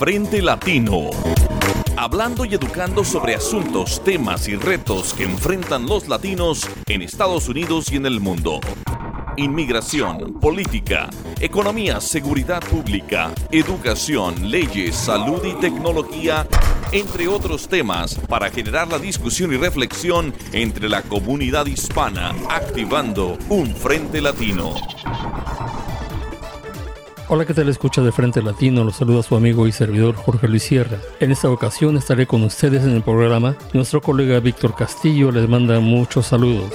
Frente Latino. Hablando y educando sobre asuntos, temas y retos que enfrentan los latinos en Estados Unidos y en el mundo inmigración, política, economía, seguridad pública, educación, leyes, salud y tecnología, entre otros temas, para generar la discusión y reflexión entre la comunidad hispana, activando un Frente Latino. Hola, ¿qué tal? Escucha de Frente Latino. Los saluda su amigo y servidor Jorge Luis Sierra. En esta ocasión estaré con ustedes en el programa. Nuestro colega Víctor Castillo les manda muchos saludos.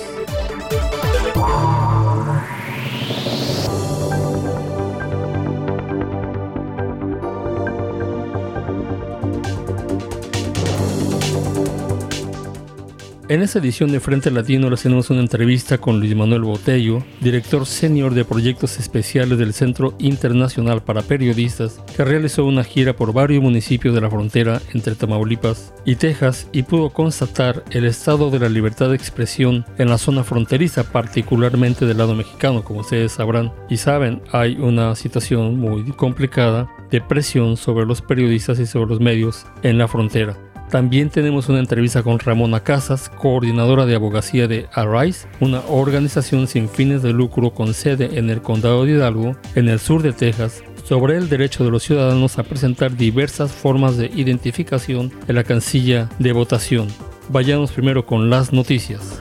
En esta edición de Frente Latino le hacemos una entrevista con Luis Manuel Botello, director senior de proyectos especiales del Centro Internacional para Periodistas, que realizó una gira por varios municipios de la frontera entre Tamaulipas y Texas y pudo constatar el estado de la libertad de expresión en la zona fronteriza, particularmente del lado mexicano, como ustedes sabrán y saben, hay una situación muy complicada de presión sobre los periodistas y sobre los medios en la frontera. También tenemos una entrevista con Ramona Casas, coordinadora de abogacía de Arise, una organización sin fines de lucro con sede en el condado de Hidalgo, en el sur de Texas, sobre el derecho de los ciudadanos a presentar diversas formas de identificación en la cancilla de votación. Vayamos primero con las noticias.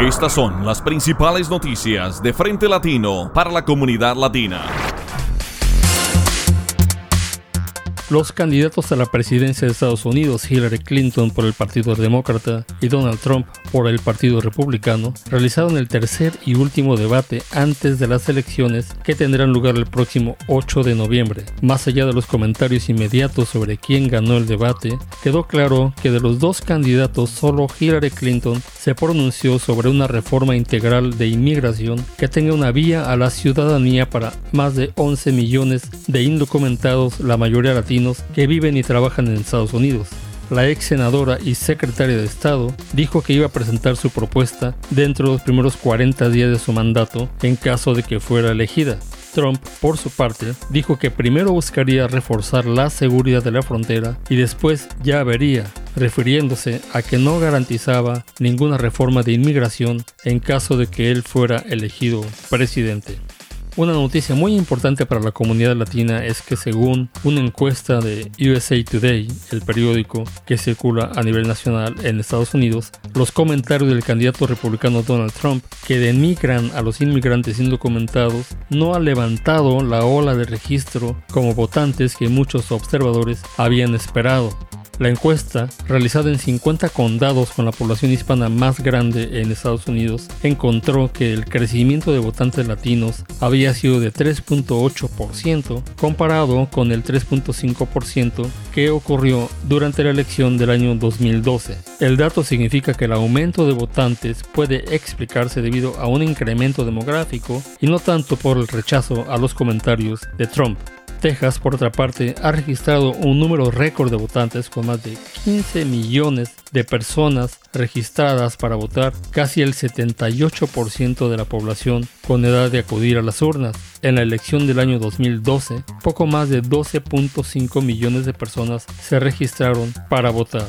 Estas son las principales noticias de Frente Latino para la comunidad latina. Los candidatos a la presidencia de Estados Unidos, Hillary Clinton por el Partido Demócrata y Donald Trump por el Partido Republicano, realizaron el tercer y último debate antes de las elecciones que tendrán lugar el próximo 8 de noviembre. Más allá de los comentarios inmediatos sobre quién ganó el debate, quedó claro que de los dos candidatos solo Hillary Clinton se pronunció sobre una reforma integral de inmigración que tenga una vía a la ciudadanía para más de 11 millones de indocumentados, la mayoría que viven y trabajan en Estados Unidos. La ex senadora y secretaria de Estado dijo que iba a presentar su propuesta dentro de los primeros 40 días de su mandato en caso de que fuera elegida. Trump, por su parte, dijo que primero buscaría reforzar la seguridad de la frontera y después ya vería, refiriéndose a que no garantizaba ninguna reforma de inmigración en caso de que él fuera elegido presidente. Una noticia muy importante para la comunidad latina es que según una encuesta de USA Today, el periódico que circula a nivel nacional en Estados Unidos, los comentarios del candidato republicano Donald Trump que denigran a los inmigrantes indocumentados no ha levantado la ola de registro como votantes que muchos observadores habían esperado. La encuesta, realizada en 50 condados con la población hispana más grande en Estados Unidos, encontró que el crecimiento de votantes latinos había sido de 3.8% comparado con el 3.5% que ocurrió durante la elección del año 2012. El dato significa que el aumento de votantes puede explicarse debido a un incremento demográfico y no tanto por el rechazo a los comentarios de Trump. Texas, por otra parte, ha registrado un número récord de votantes con más de 15 millones de personas registradas para votar, casi el 78% de la población con edad de acudir a las urnas. En la elección del año 2012, poco más de 12.5 millones de personas se registraron para votar.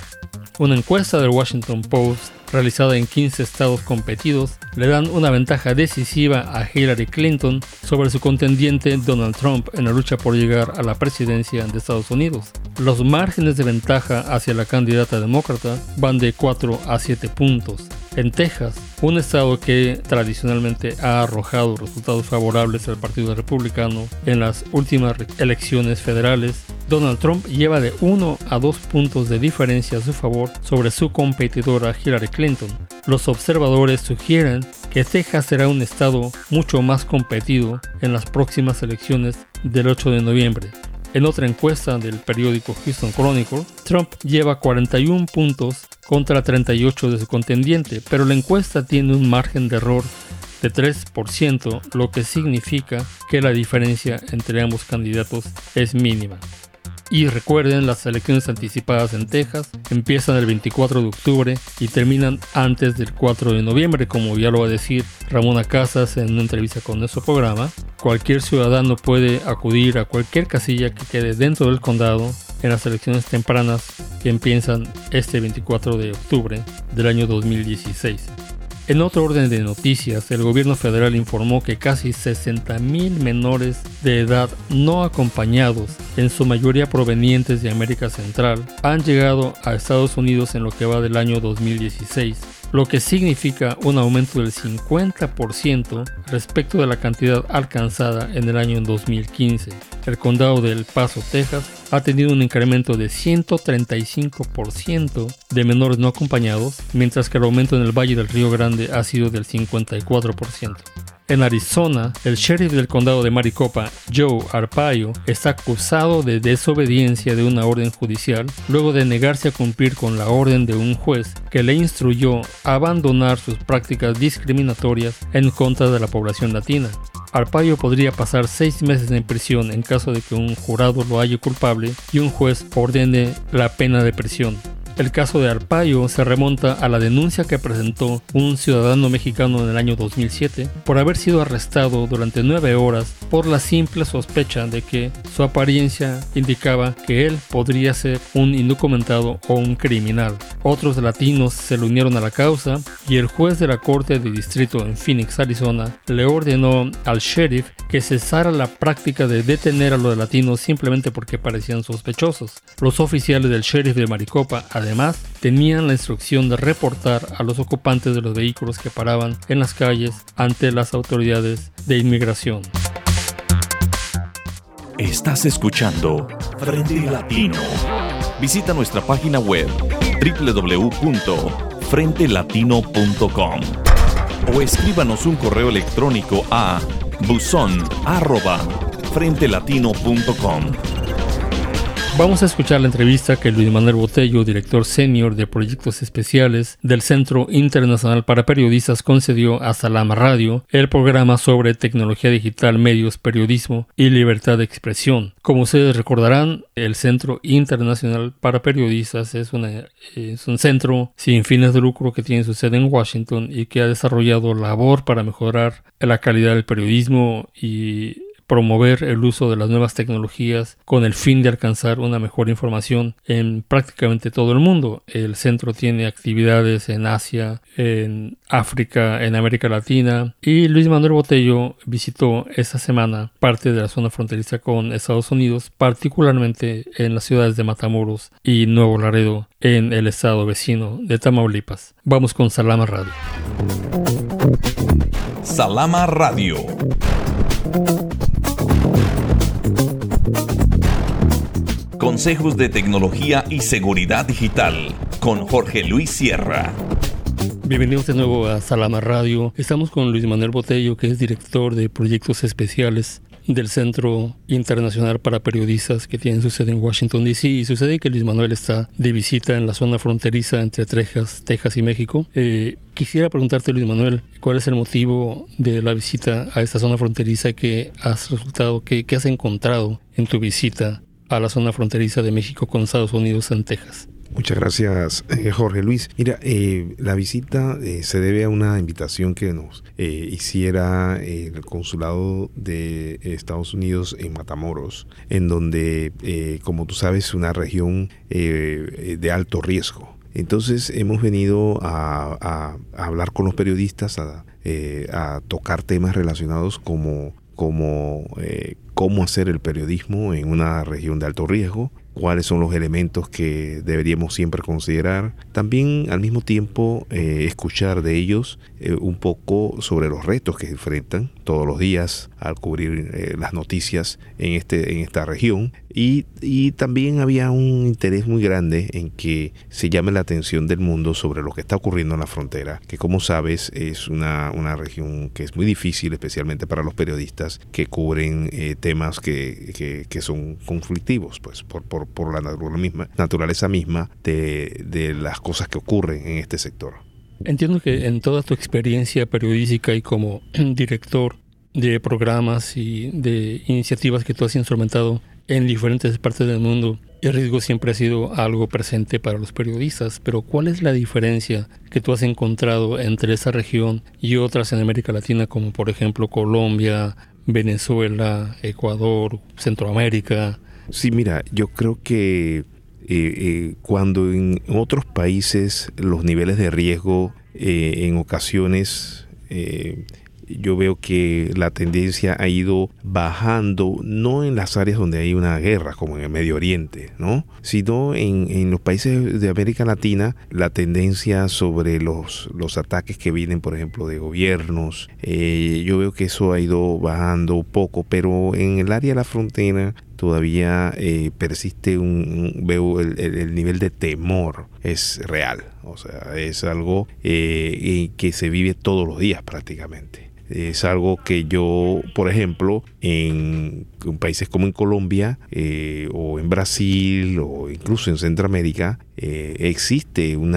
Una encuesta del Washington Post realizada en 15 estados competidos, le dan una ventaja decisiva a Hillary Clinton sobre su contendiente Donald Trump en la lucha por llegar a la presidencia de Estados Unidos. Los márgenes de ventaja hacia la candidata demócrata van de 4 a 7 puntos. En Texas, un estado que tradicionalmente ha arrojado resultados favorables al Partido Republicano en las últimas elecciones federales, Donald Trump lleva de 1 a 2 puntos de diferencia a su favor sobre su competidora Hillary Clinton. Los observadores sugieren que Texas será un estado mucho más competido en las próximas elecciones del 8 de noviembre. En otra encuesta del periódico Houston Chronicle, Trump lleva 41 puntos contra 38 de su contendiente, pero la encuesta tiene un margen de error de 3%, lo que significa que la diferencia entre ambos candidatos es mínima. Y recuerden, las elecciones anticipadas en Texas empiezan el 24 de octubre y terminan antes del 4 de noviembre, como ya lo va a decir Ramona Casas en una entrevista con nuestro programa. cualquier ciudadano puede acudir a cualquier casilla que quede dentro del condado en las elecciones tempranas que empiezan este 24 de octubre del año 2016. En otro orden de noticias, el gobierno federal informó que casi 60.000 menores de edad no acompañados, en su mayoría provenientes de América Central, han llegado a Estados Unidos en lo que va del año 2016 lo que significa un aumento del 50% respecto de la cantidad alcanzada en el año 2015. El condado de El Paso, Texas, ha tenido un incremento de 135% de menores no acompañados, mientras que el aumento en el Valle del Río Grande ha sido del 54%. En Arizona, el sheriff del condado de Maricopa, Joe Arpaio, está acusado de desobediencia de una orden judicial luego de negarse a cumplir con la orden de un juez que le instruyó a abandonar sus prácticas discriminatorias en contra de la población latina. Arpaio podría pasar seis meses en prisión en caso de que un jurado lo halle culpable y un juez ordene la pena de prisión. El caso de Arpaio se remonta a la denuncia que presentó un ciudadano mexicano en el año 2007 por haber sido arrestado durante nueve horas por la simple sospecha de que su apariencia indicaba que él podría ser un indocumentado o un criminal. Otros latinos se le unieron a la causa y el juez de la corte de distrito en Phoenix, Arizona, le ordenó al sheriff que cesara la práctica de detener a los latinos simplemente porque parecían sospechosos. Los oficiales del sheriff de Maricopa, además, tenían la instrucción de reportar a los ocupantes de los vehículos que paraban en las calles ante las autoridades de inmigración. Estás escuchando Frente Latino. Visita nuestra página web www.frentelatino.com o escríbanos un correo electrónico a buzón@frentelatino.com. Vamos a escuchar la entrevista que Luis Manuel Botello, director senior de proyectos especiales del Centro Internacional para Periodistas, concedió a Salama Radio el programa sobre tecnología digital, medios, periodismo y libertad de expresión. Como ustedes recordarán, el Centro Internacional para Periodistas es, un centro sin fines de lucro que tiene su sede en Washington y que ha desarrollado labor para mejorar la calidad del periodismo y promover el uso de las nuevas tecnologías con el fin de alcanzar una mejor información en prácticamente todo el mundo. El centro tiene actividades en Asia, en África, en América Latina y Luis Manuel Botello visitó esta semana parte de la zona fronteriza con Estados Unidos, particularmente en las ciudades de Matamoros y Nuevo Laredo en el estado vecino de Tamaulipas. Vamos con Salama Radio. Salama Radio. Consejos de tecnología y seguridad digital con Jorge Luis Sierra. Bienvenidos de nuevo a Salama Radio. Estamos con Luis Manuel Botello, que es director de proyectos especiales del Centro Internacional para Periodistas que tiene su sede en Washington, D.C. Y sucede que Luis Manuel está de visita en la zona fronteriza entre Texas, Texas y México. Eh, quisiera preguntarte, Luis Manuel, ¿cuál es el motivo de la visita a esta zona fronteriza que has resultado, que, que has encontrado en tu visita a la zona fronteriza de México con Estados Unidos en Texas? Muchas gracias, eh, Jorge Luis. Mira, eh, la visita eh, se debe a una invitación que nos hiciera el consulado de Estados Unidos en Matamoros, en donde, como tú sabes, es una región de alto riesgo. Entonces hemos venido a, hablar con los periodistas, a, a tocar temas relacionados como como cómo hacer el periodismo en una región de alto riesgo, cuáles son los elementos que deberíamos siempre considerar. También al mismo tiempo eh, escuchar de ellos eh, un poco sobre los retos que enfrentan todos los días al cubrir eh, las noticias en, este, en esta región. Y, y, también había un interés muy grande en que se llame la atención del mundo sobre lo que está ocurriendo en la frontera, que como sabes es una, una región que es muy difícil, especialmente para los periodistas que cubren temas que, que, que, son conflictivos, pues por, por, por la misma, naturaleza misma de, de las cosas que ocurren en este sector. Entiendo que en toda tu experiencia periodística y como director de programas y de iniciativas que tú has instrumentado en diferentes partes del mundo, el riesgo siempre ha sido algo presente para los periodistas, pero ¿cuál es la diferencia que tú has encontrado entre esa región y otras en América Latina, como por ejemplo Colombia, Venezuela, Ecuador, Centroamérica. Sí, mira, yo creo que eh, eh, cuando en otros países los niveles de riesgo eh, en ocasiones yo veo que la tendencia ha ido bajando, no en las áreas donde hay una guerra, como en el Medio Oriente, ¿no? sino en, los países de América Latina, la tendencia sobre los, los ataques que vienen, por ejemplo, de gobiernos, eh, yo veo que eso ha ido bajando poco, pero en el área de la frontera todavía eh, persiste un, veo el, nivel de temor es real o sea es algo eh, que se vive todos los días prácticamente es algo que yo, por ejemplo, en, países como en Colombia eh, o en Brasil o incluso en Centroamérica, eh, existe un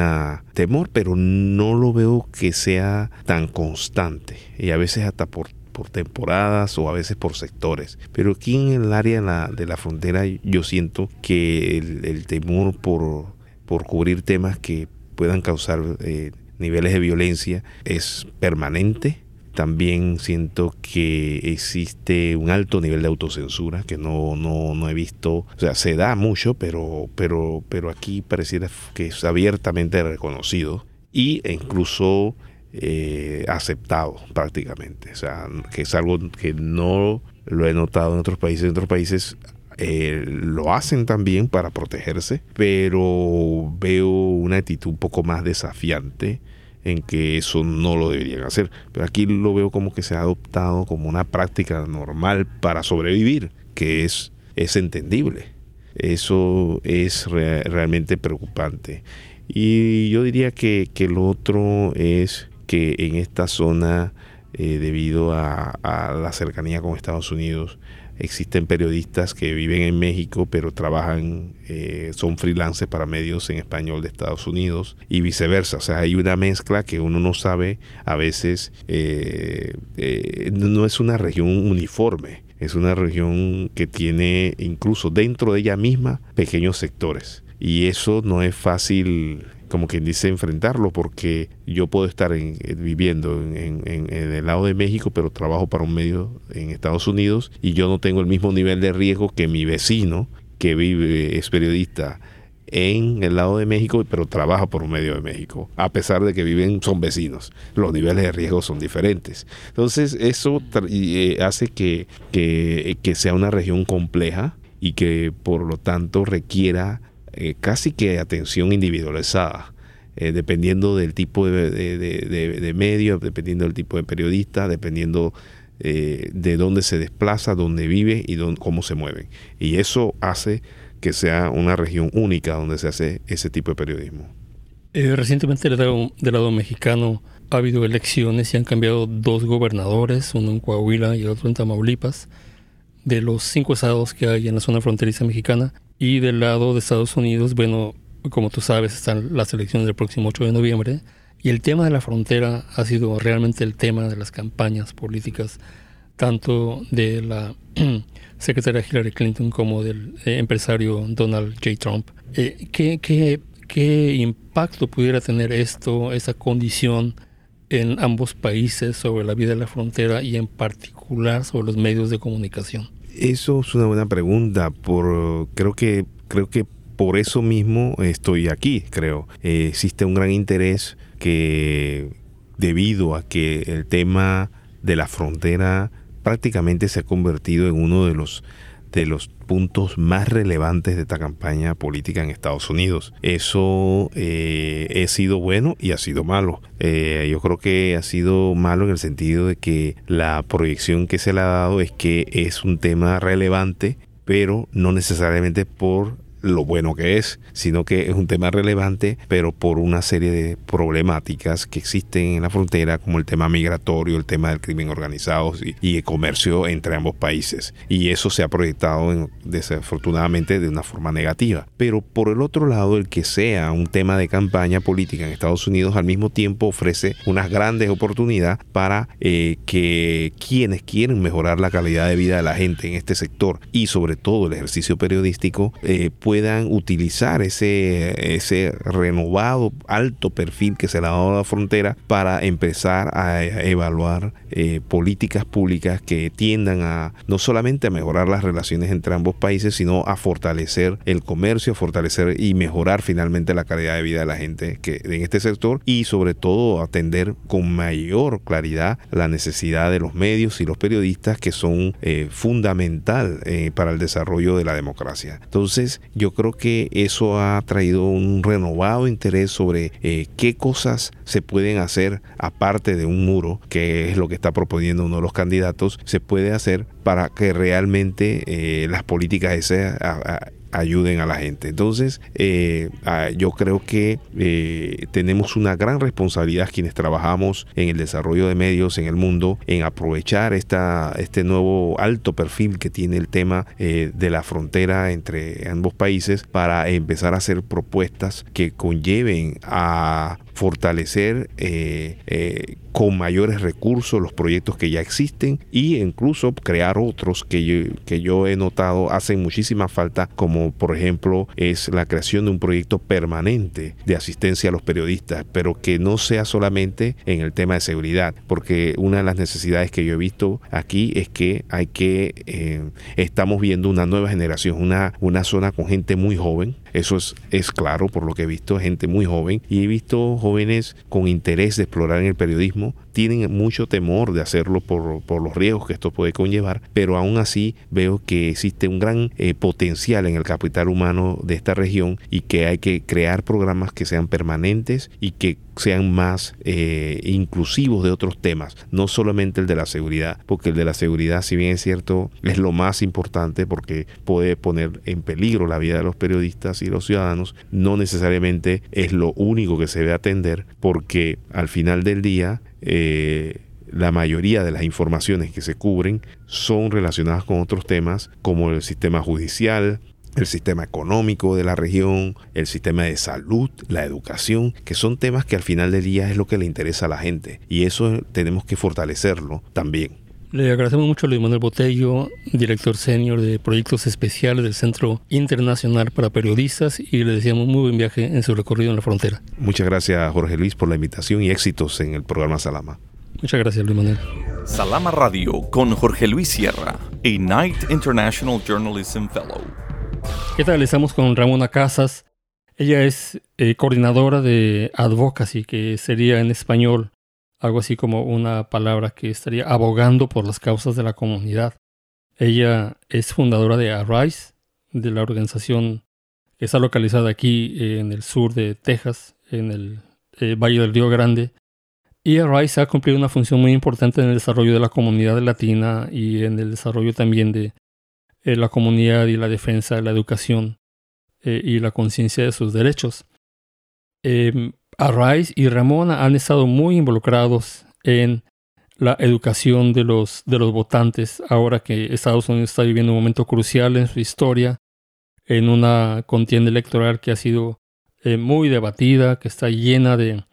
temor, pero no lo veo que sea tan constante y a veces hasta por por temporadas o a veces por sectores. Pero aquí en el área de la, frontera yo siento que el, temor por, por cubrir temas que puedan causar eh, niveles de violencia es permanente también siento que existe un alto nivel de autocensura que no, no, no he visto. O sea, se da mucho, pero, pero, pero aquí pareciera que es abiertamente reconocido y e incluso eh, aceptado prácticamente. O sea, que es algo que no lo he notado en otros países. En otros países eh, lo hacen también para protegerse, pero veo una actitud un poco más desafiante en que eso no lo deberían hacer. Pero aquí lo veo como que se ha adoptado como una práctica normal para sobrevivir, que es, es entendible. Eso es realmente preocupante. Y yo diría que, que, lo otro es que en esta zona, eh, debido a, a la cercanía con Estados Unidos, Existen periodistas que viven en México pero trabajan, eh, son freelancers para medios en español de Estados Unidos y viceversa. O sea, hay una mezcla que uno no sabe a veces, eh, eh, no es una región uniforme, es una región que tiene incluso dentro de ella misma pequeños sectores. Y eso no es fácil como quien dice, enfrentarlo, porque yo puedo estar en, eh, viviendo en, el lado de México, pero trabajo para un medio en Estados Unidos y yo no tengo el mismo nivel de riesgo que mi vecino, que vive, es periodista en el lado de México, pero trabaja por un medio de México, a pesar de que viven, son vecinos. Los niveles de riesgo son diferentes. Entonces, eso eh, hace que, que sea una región compleja y que por lo tanto requiera eh, casi que atención individualizada, eh, dependiendo del tipo de, medio, dependiendo del tipo de periodista, dependiendo eh, de dónde se desplaza, dónde vive y cómo se mueve. Y eso hace que sea una región única donde se hace ese tipo de periodismo. recientemente del lado, del lado mexicano ha habido elecciones y han cambiado dos gobernadores, uno en Coahuila y el otro en Tamaulipas. De los cinco estados que hay en la zona fronteriza mexicana, y del lado de Estados Unidos, bueno, como tú sabes, están las elecciones del próximo 8 de noviembre. Y el tema de la frontera ha sido realmente el tema de las campañas políticas, tanto de la secretaria Hillary Clinton como del eh, empresario Donald J. Trump. Eh, ¿qué, qué, qué impacto pudiera tener esto, esa condición en ambos países sobre la vida de la frontera y en particular sobre los medios de comunicación? Eso es una buena pregunta. Por, creo que creo que por eso mismo estoy aquí. Creo eh, existe un gran interés que debido a que el tema de la frontera prácticamente se ha convertido en uno de los de los puntos más relevantes de esta campaña política en Estados Unidos. Eso eh, ha sido bueno y ha sido malo. Eh, yo creo que ha sido malo en el sentido de que la proyección que se le ha dado es que es un tema relevante, pero no necesariamente por lo bueno que es, sino que es un tema relevante, pero por una serie de problemáticas que existen en la frontera, como el tema migratorio, el tema del crimen organizado y, el comercio entre ambos países. Y eso se ha proyectado desafortunadamente de una forma negativa. Pero por el otro lado, el que sea un tema de campaña política en Estados Unidos al mismo tiempo ofrece unas grandes oportunidades para eh, que quienes quieren mejorar la calidad de vida de la gente en este sector y sobre todo el ejercicio periodístico eh, puedan utilizar ese, ese renovado alto perfil que se le ha dado a la frontera para empezar a evaluar eh, políticas públicas que tiendan a no solamente a mejorar las relaciones entre ambos países, sino a fortalecer el comercio, fortalecer y mejorar finalmente la calidad de vida de la gente que en este sector y sobre todo atender con mayor claridad la necesidad de los medios y los periodistas que son eh, fundamental eh, para el desarrollo de la democracia. Entonces yo creo que eso ha traído un renovado interés sobre eh, qué cosas se pueden hacer aparte de un muro, que es lo que está proponiendo uno de los candidatos, se puede hacer para que realmente las políticas esas ayuden a la gente. Entonces, eh, ah, yo creo que eh, tenemos una gran responsabilidad quienes trabajamos en el desarrollo de medios en el mundo, en aprovechar esta, este nuevo alto perfil que tiene el tema eh, de la frontera entre ambos países para empezar a hacer propuestas que conlleven a fortalecer eh, eh, con mayores recursos los proyectos que ya existen y incluso crear otros que yo, que yo he notado hacen muchísima falta, como por ejemplo es la creación de un proyecto permanente de asistencia a los periodistas, pero que no sea solamente en el tema de seguridad, porque una de las necesidades que yo he visto aquí es que hay que, eh, estamos viendo una nueva generación, una, una zona con gente muy joven, eso es, es claro por lo que he visto, gente muy joven. Y he visto jóvenes con interés de explorar en el periodismo, tienen mucho temor de hacerlo por, por los riesgos que esto puede conllevar, pero aún así veo que existe un gran eh, potencial en el capital humano de esta región y que hay que crear programas que sean permanentes y que sean más eh, inclusivos de otros temas, no solamente el de la seguridad, porque el de la seguridad, si bien es cierto, es lo más importante porque puede poner en peligro la vida de los periodistas y los ciudadanos, no necesariamente es lo único que se debe atender, porque al final del día, eh, la mayoría de las informaciones que se cubren son relacionadas con otros temas como el sistema judicial, el sistema económico de la región, el sistema de salud, la educación, que son temas que al final del día es lo que le interesa a la gente y eso tenemos que fortalecerlo también. Le agradecemos mucho a Luis Manuel Botello, director senior de proyectos especiales del Centro Internacional para Periodistas y le deseamos muy buen viaje en su recorrido en la frontera. Muchas gracias Jorge Luis por la invitación y éxitos en el programa Salama. Muchas gracias Luis Manuel. Salama Radio con Jorge Luis Sierra, a Knight International Journalism Fellow. ¿Qué tal? Estamos con Ramona Casas. Ella es eh, coordinadora de advocacy, que sería en español algo así como una palabra que estaría abogando por las causas de la comunidad. Ella es fundadora de Arise, de la organización que está localizada aquí en el sur de Texas, en el eh, Valle del Río Grande. Y Arise ha cumplido una función muy importante en el desarrollo de la comunidad latina y en el desarrollo también de eh, la comunidad y la defensa de la educación eh, y la conciencia de sus derechos. Eh, Arraiz y Ramona han estado muy involucrados en la educación de los, de los votantes ahora que Estados Unidos está viviendo un momento crucial en su historia, en una contienda electoral que ha sido eh, muy debatida, que está llena de,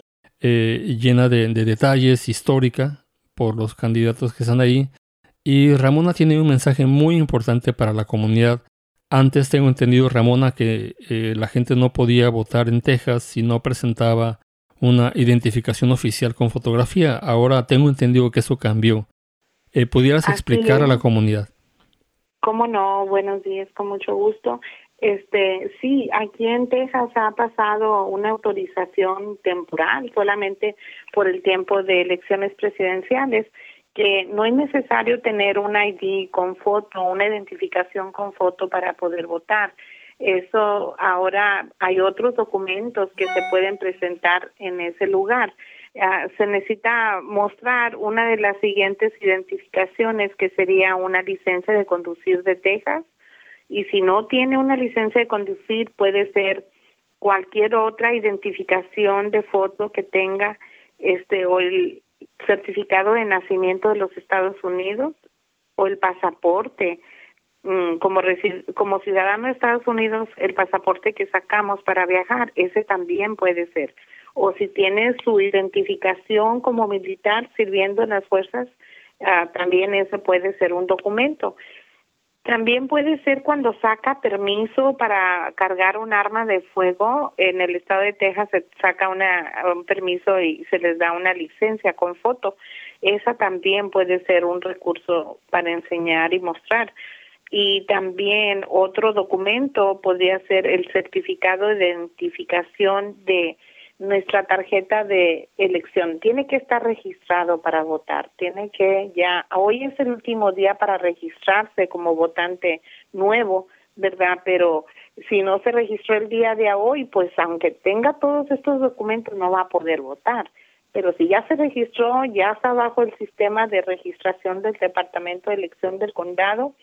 llena de detalles histórica por los candidatos que están ahí y Ramona tiene un mensaje muy importante para la comunidad. Antes tengo entendido, Ramona, que eh, la gente no podía votar en Texas si no presentaba una identificación oficial con fotografía. Ahora tengo entendido que eso cambió. Eh, ¿Pudieras explicar a la comunidad? Cómo no, buenos días, con mucho gusto. Este, sí, aquí en Texas ha pasado una autorización temporal solamente por el tiempo de elecciones presidenciales que no es necesario tener un ID con foto, una identificación con foto para poder votar. Eso ahora hay otros documentos que se pueden presentar en ese lugar. Ah, se necesita mostrar una de las siguientes identificaciones que sería una licencia de conducir de Texas y si no tiene una licencia de conducir puede ser cualquier otra identificación de foto que tenga este o el certificado de nacimiento de los Estados Unidos o el pasaporte. Mm, como, como ciudadano de Estados Unidos, el pasaporte que sacamos para viajar, ese también puede ser. O si tiene su identificación como militar sirviendo en las fuerzas, ah, también ese puede ser un documento. También puede ser cuando saca permiso para cargar un arma de fuego. En el estado de Texas se saca una, un permiso y se les da una licencia con foto. Esa también puede ser un recurso para enseñar y mostrar. Y también otro documento podría ser el certificado de identificación de nuestra tarjeta de elección. Tiene que estar registrado para votar. Tiene que ya, hoy es el último día para registrarse como votante nuevo, ¿verdad? Pero si no se registró el día de hoy, pues aunque tenga todos estos documentos no va a poder votar. Pero si ya se registró, ya está bajo el sistema de registración del Departamento de Elección del Condado,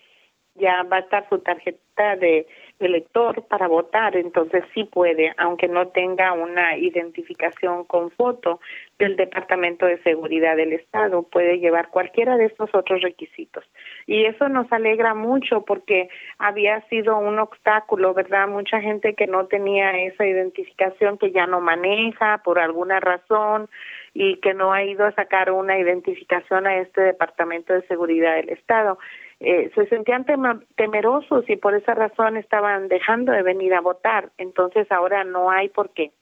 ya va a estar su tarjeta de elector para votar, entonces sí puede, aunque no tenga una identificación con foto del Departamento de Seguridad del Estado, puede llevar cualquiera de estos otros requisitos. Y eso nos alegra mucho porque había sido un obstáculo, ¿verdad? Mucha gente que no tenía esa identificación, que ya no maneja por alguna razón y que no ha ido a sacar una identificación a este Departamento de Seguridad del Estado eh, se sentían temerosos y por esa razón estaban dejando de venir a votar. Entonces ahora no hay por qué.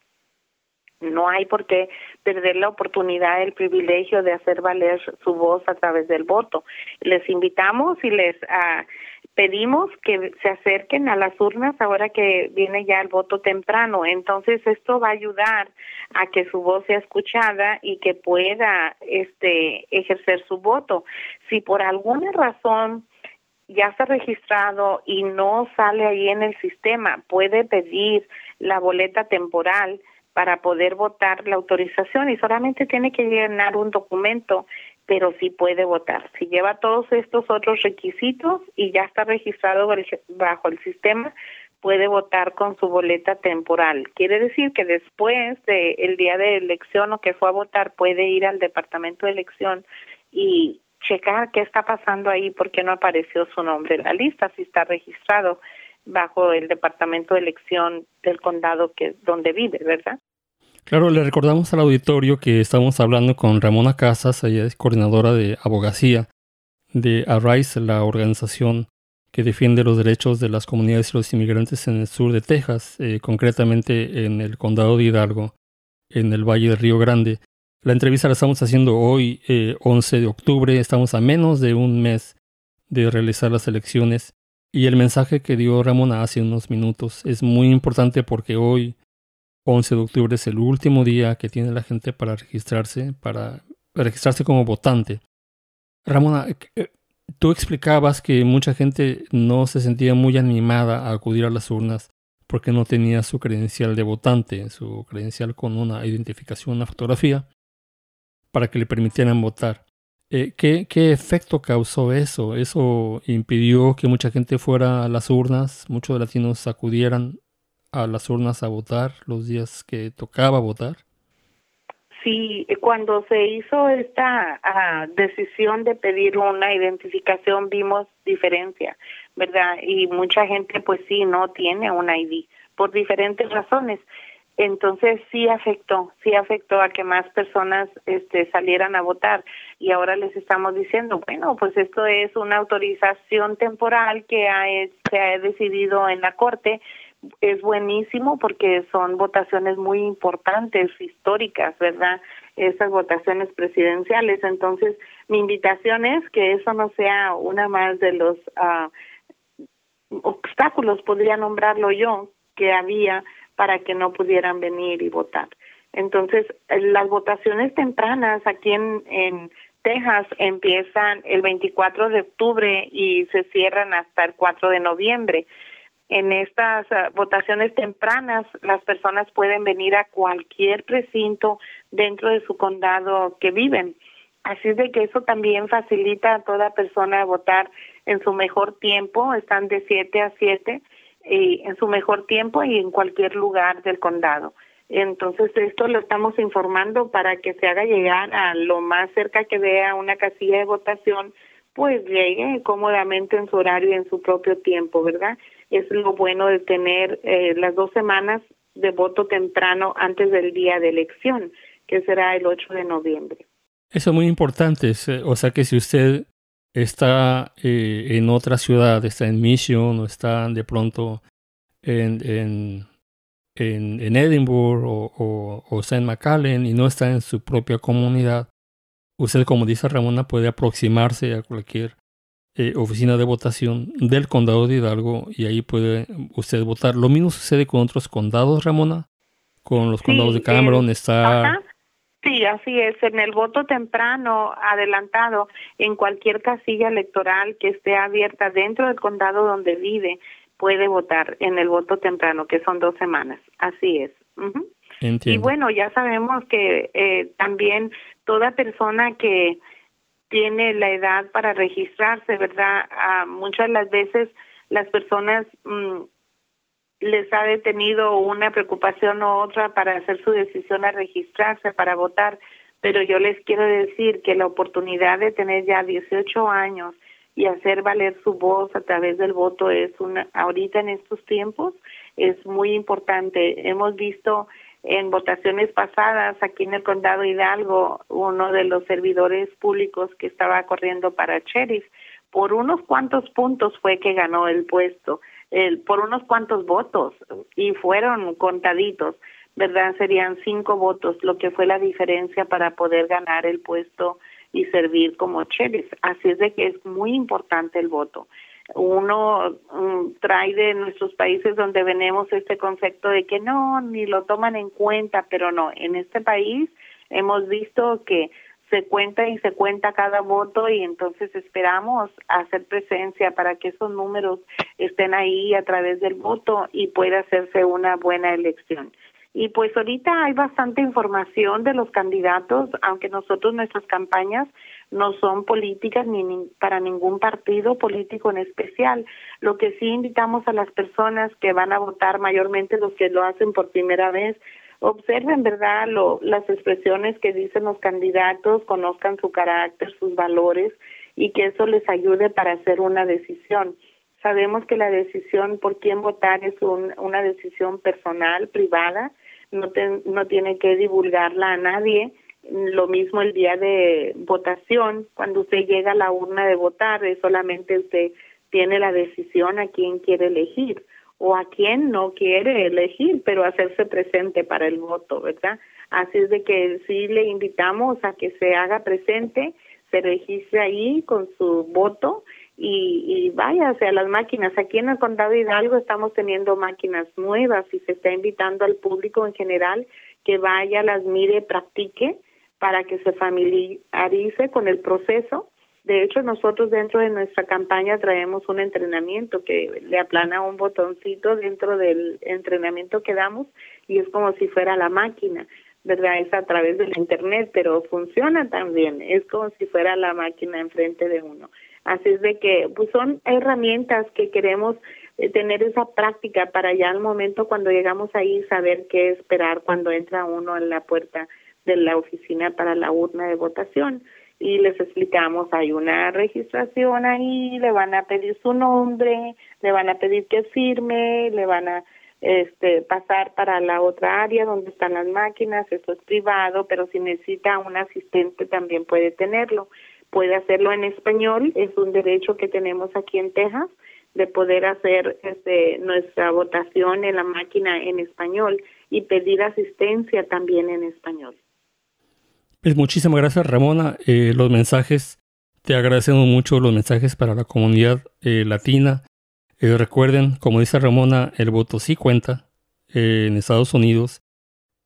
No hay por qué perder la oportunidad, el privilegio de hacer valer su voz a través del voto. Les invitamos y les uh, pedimos que se acerquen a las urnas ahora que viene ya el voto temprano. Entonces esto va a ayudar a que su voz sea escuchada y que pueda este ejercer su voto. Si por alguna razón ya está registrado y no sale ahí en el sistema, puede pedir la boleta temporal para poder votar la autorización y solamente tiene que llenar un documento pero sí puede votar. Si lleva todos estos otros requisitos y ya está registrado bajo el sistema, puede votar con su boleta temporal. Quiere decir que después del día de elección o que fue a votar, puede ir al departamento de elección y checar qué está pasando ahí, porque no apareció su nombre en la lista, si está registrado bajo el departamento de elección del condado que donde vive, ¿verdad? Claro, le recordamos al auditorio que estamos hablando con Ramona Casas, ella es coordinadora de abogacía de Arise, la organización que defiende los derechos de las comunidades y los inmigrantes en el sur de Texas, eh, concretamente en el condado de Hidalgo, en el Valle del Río Grande. La entrevista la estamos haciendo hoy, 11 eh, de octubre, estamos a menos de un mes de realizar las elecciones y el mensaje que dio Ramona hace unos minutos es muy importante porque hoy 11 de octubre es el último día que tiene la gente para registrarse, para registrarse como votante. Ramona, eh, tú explicabas que mucha gente no se sentía muy animada a acudir a las urnas porque no tenía su credencial de votante, su credencial con una identificación, una fotografía, para que le permitieran votar. Eh, ¿qué, ¿Qué efecto causó eso? ¿Eso impidió que mucha gente fuera a las urnas, muchos latinos acudieran a las urnas a votar los días que tocaba votar? Sí, cuando se hizo esta ah, decisión de pedir una identificación vimos diferencia, ¿verdad? Y mucha gente pues sí no tiene un ID por diferentes razones. Entonces sí afectó, sí afectó a que más personas este, salieran a votar y ahora les estamos diciendo, bueno, pues esto es una autorización temporal que ha, se ha decidido en la Corte es buenísimo porque son votaciones muy importantes, históricas, ¿verdad? Esas votaciones presidenciales. Entonces, mi invitación es que eso no sea una más de los uh, obstáculos, podría nombrarlo yo, que había para que no pudieran venir y votar. Entonces, las votaciones tempranas aquí en, en Texas empiezan el 24 de octubre y se cierran hasta el 4 de noviembre en estas ah, votaciones tempranas las personas pueden venir a cualquier precinto dentro de su condado que viven. Así es de que eso también facilita a toda persona votar en su mejor tiempo, están de 7 a 7 y en su mejor tiempo y en cualquier lugar del condado. Entonces esto lo estamos informando para que se haga llegar a lo más cerca que vea una casilla de votación, pues llegue cómodamente en su horario y en su propio tiempo, ¿verdad? Es lo bueno de tener eh, las dos semanas de voto temprano antes del día de elección, que será el 8 de noviembre. Eso es muy importante, o sea que si usted está eh, en otra ciudad, está en Mission o está de pronto en, en, en, Edinburgh o, o, o St. McAllen y no está en su propia comunidad, usted, como dice Ramona, puede aproximarse a cualquier eh, oficina de votación del condado de Hidalgo y ahí puede usted votar. Lo mismo sucede con otros condados, Ramona, con los condados de Cameron, está... Sí, así es. En el voto temprano adelantado, en cualquier casilla electoral que esté abierta dentro del condado donde vive, puede votar en el voto temprano, que son dos semanas. Así es. Y bueno, ya sabemos que eh, también toda persona que tiene la edad para registrarse, ¿verdad? muchas de las veces las personas mm, les ha detenido una preocupación u otra para hacer su decisión a registrarse, para votar, pero yo les quiero decir que la oportunidad de tener ya 18 años y hacer valer su voz a través del voto es una, ahorita en estos tiempos, es muy importante. Hemos visto en votaciones pasadas aquí en el condado Hidalgo, uno de los servidores públicos que estaba corriendo para sheriff, por unos cuantos puntos fue que ganó el puesto, el, por unos cuantos votos, y fueron contaditos, ¿verdad? Serían cinco votos, lo que fue la diferencia para poder ganar el puesto y servir como sheriff. Así es de que es muy importante el voto uno mm, trae de nuestros países donde venimos este concepto de que no, ni lo toman en cuenta, pero no, en este país hemos visto que se cuenta y se cuenta cada voto y entonces esperamos hacer presencia para que esos números estén ahí a través del voto y pueda hacerse una buena elección. Y pues ahorita hay bastante información de los candidatos, aunque nosotros nuestras campañas no son políticas ni, para ningún partido político en especial. Lo que sí invitamos a las personas que van a votar, mayormente los que lo hacen por primera vez, observen, ¿verdad?, lo, las expresiones que dicen los candidatos, conozcan su carácter, sus valores y que eso les ayude para hacer una decisión. Sabemos que la decisión por quién votar es una decisión personal, privada, no, no tiene que divulgarla a nadie. Lo mismo el día de votación, cuando usted llega a la urna de votar, es solamente usted tiene la decisión a quién quiere elegir o a quién no quiere elegir, pero hacerse presente para el voto, ¿verdad? Así es de que sí le invitamos a que se haga presente, se registre ahí con su voto y, y vaya hacia las máquinas. Aquí en el condado de Hidalgo estamos teniendo máquinas nuevas y se está invitando al público en general que vaya, las mire, practique para que se familiarice con el proceso. De hecho, nosotros dentro de nuestra campaña traemos un entrenamiento que le aplana un botoncito dentro del entrenamiento que damos y es como si fuera la máquina, ¿verdad? Es a través del Internet, pero funciona también, es como si fuera la máquina enfrente de uno. Así es de que pues son herramientas que queremos eh, tener esa práctica para ya al momento cuando llegamos ahí saber qué esperar cuando entra uno en la puerta de la oficina para la urna de votación y les explicamos hay una registración ahí, le van a pedir su nombre, le van a pedir que firme, le van a este pasar para la otra área donde están las máquinas, eso es privado, pero si necesita un asistente también puede tenerlo puede hacerlo en español, es un derecho que tenemos aquí en Texas de poder hacer este, nuestra votación en la máquina en español y pedir asistencia también en español. Muchísimas gracias Ramona. Eh, los mensajes, te agradecemos mucho los mensajes para la comunidad eh, latina. Eh, recuerden, como dice Ramona, el voto sí cuenta en Estados Unidos.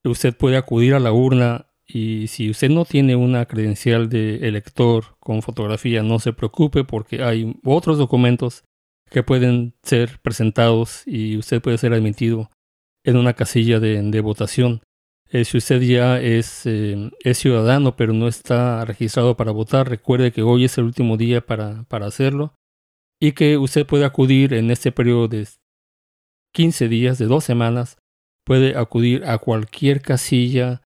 Usted puede acudir a la urna y si usted no tiene una credencial de elector con fotografía, no se preocupe porque hay otros documentos que pueden ser presentados y usted puede ser admitido en una casilla de, votación. Eh, si usted ya es, eh, es, ciudadano pero no está registrado para votar, recuerde que hoy es el último día para, para hacerlo y que usted puede acudir en este periodo de 15 días, de dos semanas, puede acudir a cualquier casilla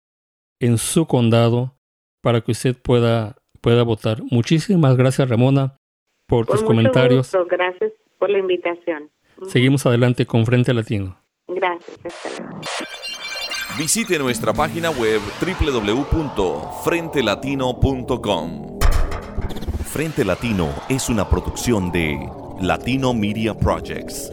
en su condado para que usted pueda, pueda votar. Muchísimas gracias, Ramona, por tus comentarios. Gracias por la invitación. Seguimos adelante con Frente Latino. Gracias. Visite nuestra página web www.frentelatino.com. Frente Latino es una producción de Latino Media Projects.